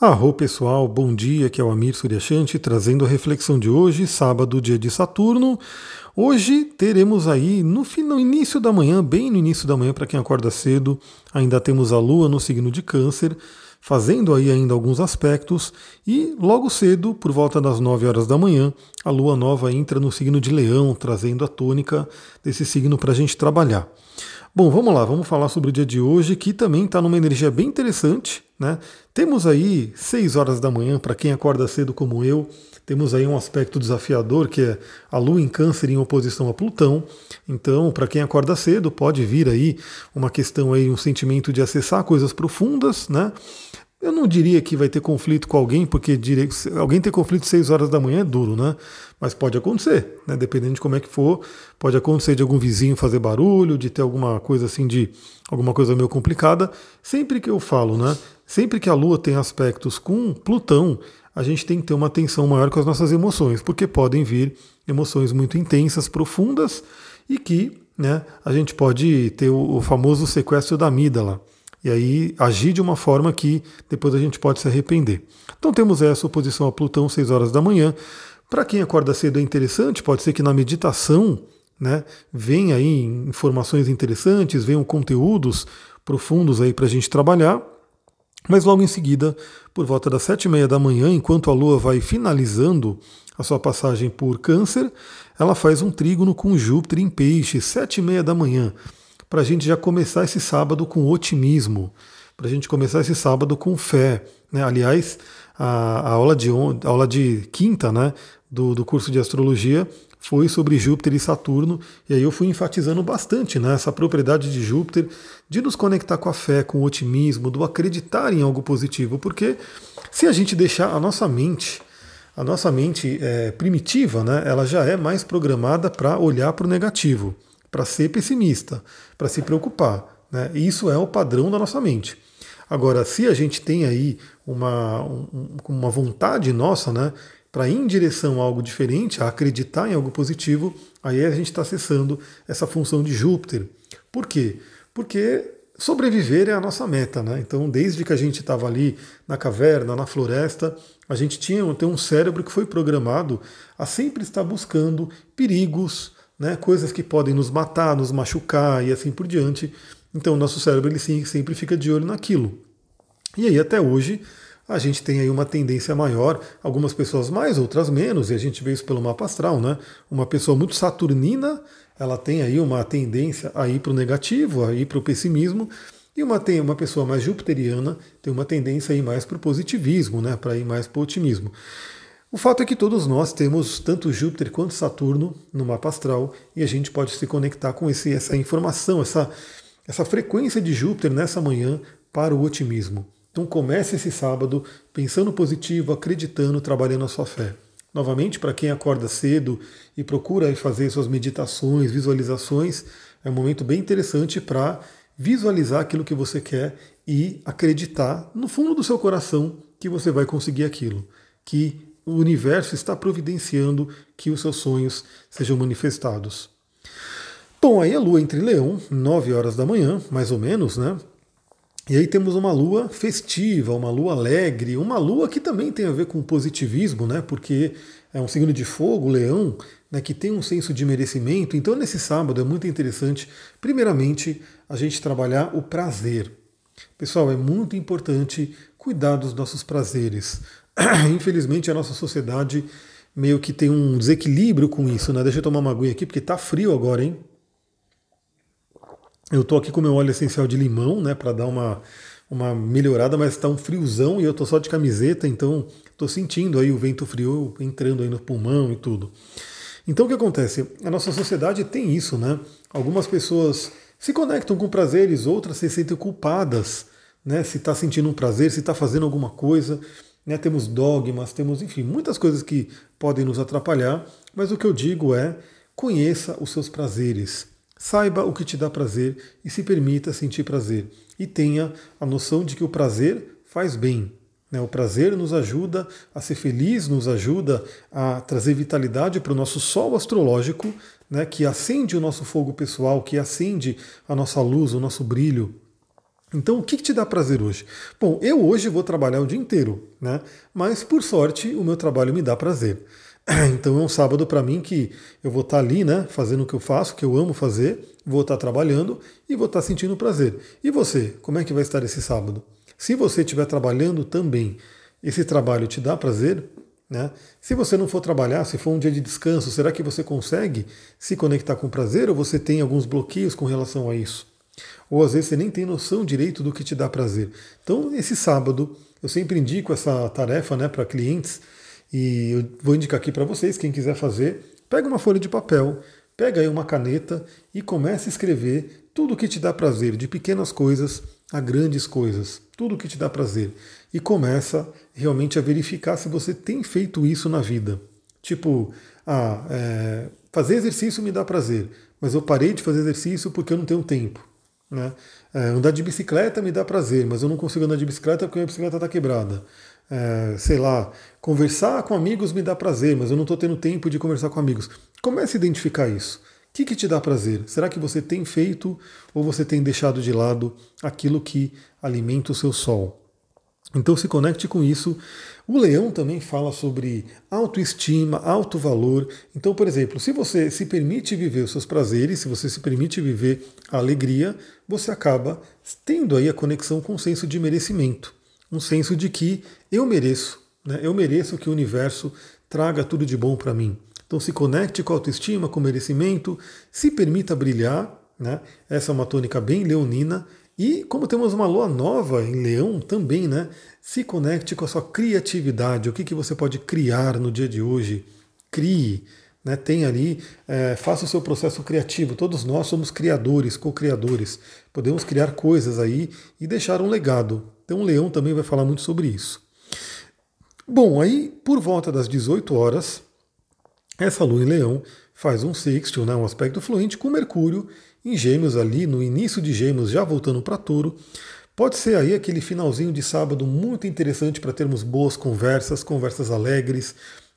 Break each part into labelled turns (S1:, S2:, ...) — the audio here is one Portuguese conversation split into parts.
S1: Arro pessoal, bom dia, que é o Amir Suryashanti trazendo a reflexão de hoje, sábado, dia de Saturno. Hoje teremos aí no, no início da manhã, bem no início da manhã para quem acorda cedo, ainda temos a Lua no signo de Câncer, fazendo aí ainda alguns aspectos, e logo cedo, por volta das 9 horas da manhã, a Lua nova entra no signo de Leão, trazendo a tônica desse signo para a gente trabalhar. Bom, vamos lá, vamos falar sobre o dia de hoje, que também está numa energia bem interessante. Né? Temos aí 6 horas da manhã, para quem acorda cedo como eu, temos aí um aspecto desafiador, que é a Lua em Câncer em oposição a Plutão. Então, para quem acorda cedo, pode vir aí uma questão aí, um sentimento de acessar coisas profundas, né? Eu não diria que vai ter conflito com alguém, porque alguém ter conflito às 6 horas da manhã é duro, né? Mas pode acontecer, né? Dependendo de como é que for, pode acontecer de algum vizinho fazer barulho, de ter alguma coisa assim de alguma coisa meio complicada. Sempre que eu falo, né? Sempre que a Lua tem aspectos com Plutão, a gente tem que ter uma atenção maior com as nossas emoções, porque podem vir emoções muito intensas, profundas e que, né? A gente pode ter o, o famoso sequestro da amígdala e aí agir de uma forma que depois a gente pode se arrepender. Então temos essa oposição a Plutão 6 horas da manhã. Para quem acorda cedo é interessante, pode ser que na meditação né, venha aí informações interessantes, venham conteúdos profundos aí para a gente trabalhar. Mas logo em seguida, por volta das sete e meia da manhã, enquanto a Lua vai finalizando a sua passagem por Câncer, ela faz um trígono com Júpiter em Peixe, sete e meia da manhã para a gente já começar esse sábado com otimismo, para a gente começar esse sábado com fé. Né? Aliás, a, a, aula, de, a aula de quinta né, do, do curso de astrologia foi sobre Júpiter e Saturno, e aí eu fui enfatizando bastante né, essa propriedade de Júpiter de nos conectar com a fé, com o otimismo, do acreditar em algo positivo, porque se a gente deixar a nossa mente, a nossa mente é, primitiva, né, ela já é mais programada para olhar para o negativo para ser pessimista, para se preocupar. Né? Isso é o padrão da nossa mente. Agora, se a gente tem aí uma, um, uma vontade nossa né, para ir em direção a algo diferente, a acreditar em algo positivo, aí a gente está acessando essa função de Júpiter. Por quê? Porque sobreviver é a nossa meta, né? Então, desde que a gente estava ali na caverna, na floresta, a gente tinha tem um cérebro que foi programado a sempre estar buscando perigos, né, coisas que podem nos matar, nos machucar e assim por diante. Então o nosso cérebro ele sim, sempre fica de olho naquilo. E aí até hoje a gente tem aí uma tendência maior, algumas pessoas mais, outras menos, e a gente vê isso pelo mapa astral, né? Uma pessoa muito saturnina, ela tem aí uma tendência a ir para o negativo, a ir para o pessimismo, e uma, tem uma pessoa mais jupiteriana tem uma tendência a ir mais para o positivismo, né? Para ir mais para o otimismo. O fato é que todos nós temos tanto Júpiter quanto Saturno no mapa astral e a gente pode se conectar com esse, essa informação, essa, essa frequência de Júpiter nessa manhã para o otimismo. Então comece esse sábado pensando positivo, acreditando, trabalhando a sua fé. Novamente, para quem acorda cedo e procura fazer suas meditações, visualizações, é um momento bem interessante para visualizar aquilo que você quer e acreditar no fundo do seu coração que você vai conseguir aquilo. Que o universo está providenciando que os seus sonhos sejam manifestados. Bom, aí a lua entre leão, 9 horas da manhã, mais ou menos, né? E aí temos uma lua festiva, uma lua alegre, uma lua que também tem a ver com positivismo, né? Porque é um signo de fogo, leão, né, que tem um senso de merecimento. Então, nesse sábado é muito interessante, primeiramente, a gente trabalhar o prazer. Pessoal, é muito importante cuidar dos nossos prazeres. infelizmente a nossa sociedade meio que tem um desequilíbrio com isso, né? Deixa eu tomar uma aguinha aqui, porque tá frio agora, hein? Eu tô aqui com meu óleo essencial de limão, né, para dar uma, uma melhorada, mas tá um friozão e eu tô só de camiseta, então tô sentindo aí o vento frio entrando aí no pulmão e tudo. Então o que acontece? A nossa sociedade tem isso, né? Algumas pessoas se conectam com prazeres, outras se sentem culpadas, né? Se está sentindo um prazer, se está fazendo alguma coisa. Né? Temos dogmas, temos, enfim, muitas coisas que podem nos atrapalhar, mas o que eu digo é: conheça os seus prazeres. Saiba o que te dá prazer e se permita sentir prazer. E tenha a noção de que o prazer faz bem. Né? O prazer nos ajuda a ser feliz, nos ajuda a trazer vitalidade para o nosso sol astrológico, né? que acende o nosso fogo pessoal, que acende a nossa luz, o nosso brilho. Então, o que, que, te dá prazer hoje? Bom, eu hoje vou trabalhar o dia inteiro, né? Mas por sorte, o meu trabalho me dá prazer. Então é um sábado para mim que eu vou estar tá ali, né, fazendo o que eu faço, que eu amo fazer, vou estar tá trabalhando e vou estar tá sentindo prazer. E você, como é que vai estar esse sábado? Se você estiver trabalhando também, esse trabalho te dá prazer? Né? Se você não for trabalhar, se for um dia de descanso, será que você consegue se conectar com prazer ou você tem alguns bloqueios com relação a isso? Ou às vezes você nem tem noção direito do que te dá prazer. Então, esse sábado, eu sempre indico essa tarefa né, para clientes e eu vou indicar aqui para vocês, quem quiser fazer, pega uma folha de papel, pega aí uma caneta e comece a escrever tudo o que te dá prazer, de pequenas coisas a grandes coisas, tudo o que te dá prazer. E começa realmente a verificar se você tem feito isso na vida. Tipo, ah, é, fazer exercício me dá prazer, mas eu parei de fazer exercício porque eu não tenho tempo. Né? É, andar de bicicleta me dá prazer, mas eu não consigo andar de bicicleta porque minha bicicleta está quebrada é, sei lá, conversar com amigos me dá prazer, mas eu não estou tendo tempo de conversar com amigos. Comece a identificar isso. O que, que te dá prazer? Será que você tem feito ou você tem deixado de lado aquilo que alimenta o seu sol? Então se conecte com isso. O leão também fala sobre autoestima, alto valor. Então, por exemplo, se você se permite viver os seus prazeres, se você se permite viver a alegria, você acaba tendo aí a conexão com o senso de merecimento um senso de que eu mereço, né? eu mereço que o universo traga tudo de bom para mim. Então se conecte com a autoestima, com o merecimento, se permita brilhar, né? essa é uma tônica bem leonina, e como temos uma lua nova em leão também, né? se conecte com a sua criatividade, o que, que você pode criar no dia de hoje, crie, né, tem ali, é, faça o seu processo criativo. Todos nós somos criadores, co-criadores. Podemos criar coisas aí e deixar um legado. Então o Leão também vai falar muito sobre isso. Bom, aí por volta das 18 horas, essa lua em Leão faz um sextil, né, um aspecto fluente com Mercúrio em Gêmeos ali, no início de Gêmeos, já voltando para Touro. Pode ser aí aquele finalzinho de sábado muito interessante para termos boas conversas, conversas alegres,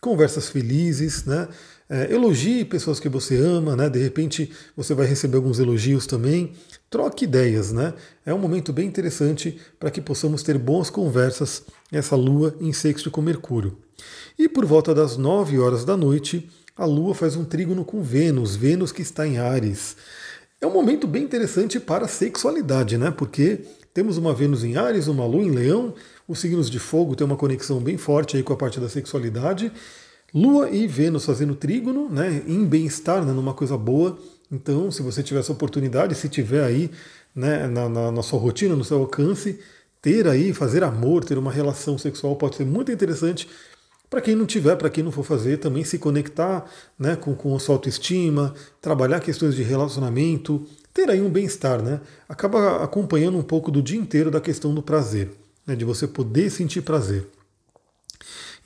S1: conversas felizes, né? É, elogie pessoas que você ama, né? De repente você vai receber alguns elogios também. Troque ideias, né? É um momento bem interessante para que possamos ter boas conversas essa lua em sexto com Mercúrio. E por volta das 9 horas da noite, a lua faz um trígono com Vênus, Vênus que está em Ares. É um momento bem interessante para a sexualidade, né? Porque temos uma Vênus em Ares, uma lua em Leão, os signos de fogo têm uma conexão bem forte aí com a parte da sexualidade Lua e Vênus fazendo trígono, né, em bem-estar, né, numa coisa boa. Então, se você tiver essa oportunidade, se tiver aí né, na, na, na sua rotina, no seu alcance, ter aí, fazer amor, ter uma relação sexual pode ser muito interessante. Para quem não tiver, para quem não for fazer, também se conectar né, com, com a sua autoestima, trabalhar questões de relacionamento, ter aí um bem-estar, né? Acaba acompanhando um pouco do dia inteiro da questão do prazer, né, de você poder sentir prazer.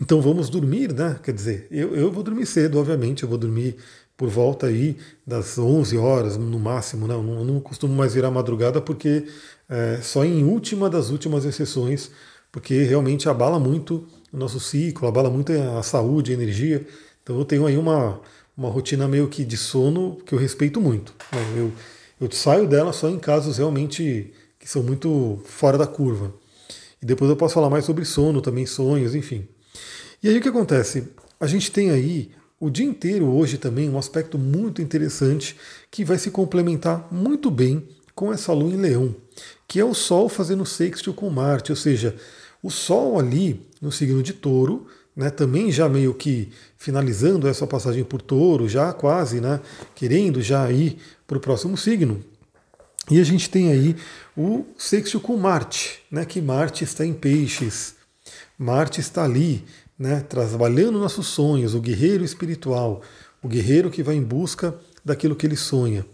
S1: Então vamos dormir, né? Quer dizer, eu, eu vou dormir cedo, obviamente, eu vou dormir por volta aí das 11 horas no máximo, né? Eu não, eu não costumo mais virar madrugada porque é, só em última das últimas exceções, porque realmente abala muito o nosso ciclo, abala muito a saúde, a energia. Então eu tenho aí uma, uma rotina meio que de sono que eu respeito muito. Né? Eu, eu saio dela só em casos realmente que são muito fora da curva. E depois eu posso falar mais sobre sono, também sonhos, enfim. E aí o que acontece? A gente tem aí o dia inteiro hoje também um aspecto muito interessante que vai se complementar muito bem com essa lua em leão, que é o Sol fazendo sextil com Marte, ou seja, o Sol ali no signo de touro, né, também já meio que finalizando essa passagem por touro, já quase, né, querendo já ir para o próximo signo. E a gente tem aí o sextil com Marte, né, que Marte está em peixes. Marte está ali né, trabalhando nossos sonhos, o guerreiro espiritual, o guerreiro que vai em busca daquilo que ele sonha.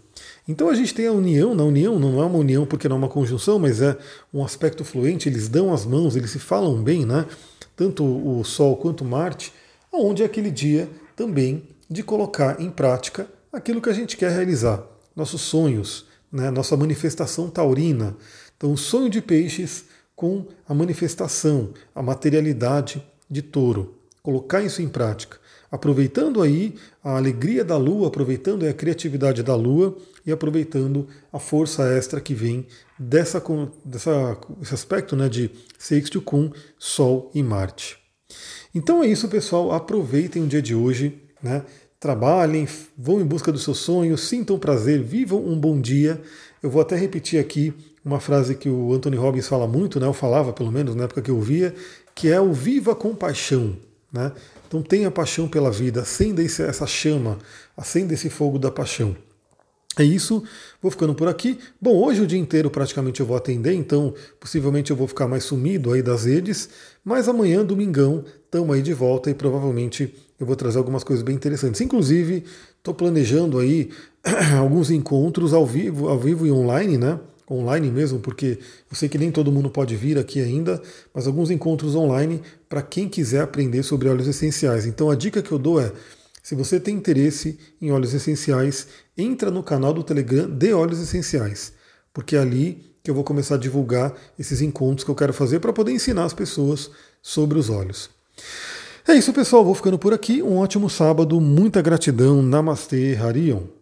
S1: Então a gente tem a união, na união não é uma união porque não é uma conjunção, mas é um aspecto fluente, eles dão as mãos, eles se falam bem, né? Tanto o Sol quanto Marte, onde é aquele dia também de colocar em prática aquilo que a gente quer realizar, nossos sonhos, né? nossa manifestação taurina. Então o sonho de peixes com a manifestação, a materialidade de touro, colocar isso em prática, aproveitando aí a alegria da lua, aproveitando a criatividade da lua e aproveitando a força extra que vem dessa, dessa esse aspecto né, de sexto com Sol e Marte. Então é isso, pessoal. Aproveitem o dia de hoje, né? Trabalhem, vão em busca dos seus sonhos, sintam prazer, vivam um bom dia. Eu vou até repetir aqui uma frase que o Anthony Robbins fala muito, né? Eu falava, pelo menos na época que eu via, que é o viva com paixão, né? Então tenha paixão pela vida, acenda essa chama, acenda esse fogo da paixão. É isso, vou ficando por aqui. Bom, hoje o dia inteiro praticamente eu vou atender, então possivelmente eu vou ficar mais sumido aí das redes, mas amanhã, domingão, estamos aí de volta e provavelmente eu vou trazer algumas coisas bem interessantes. Inclusive, estou planejando aí alguns encontros ao vivo, ao vivo e online, né? Online mesmo, porque eu sei que nem todo mundo pode vir aqui ainda, mas alguns encontros online para quem quiser aprender sobre óleos essenciais. Então a dica que eu dou é se você tem interesse em óleos essenciais, entra no canal do Telegram de óleos essenciais, porque é ali que eu vou começar a divulgar esses encontros que eu quero fazer para poder ensinar as pessoas sobre os óleos. É isso, pessoal. Vou ficando por aqui. Um ótimo sábado. Muita gratidão. Namastê, Harion.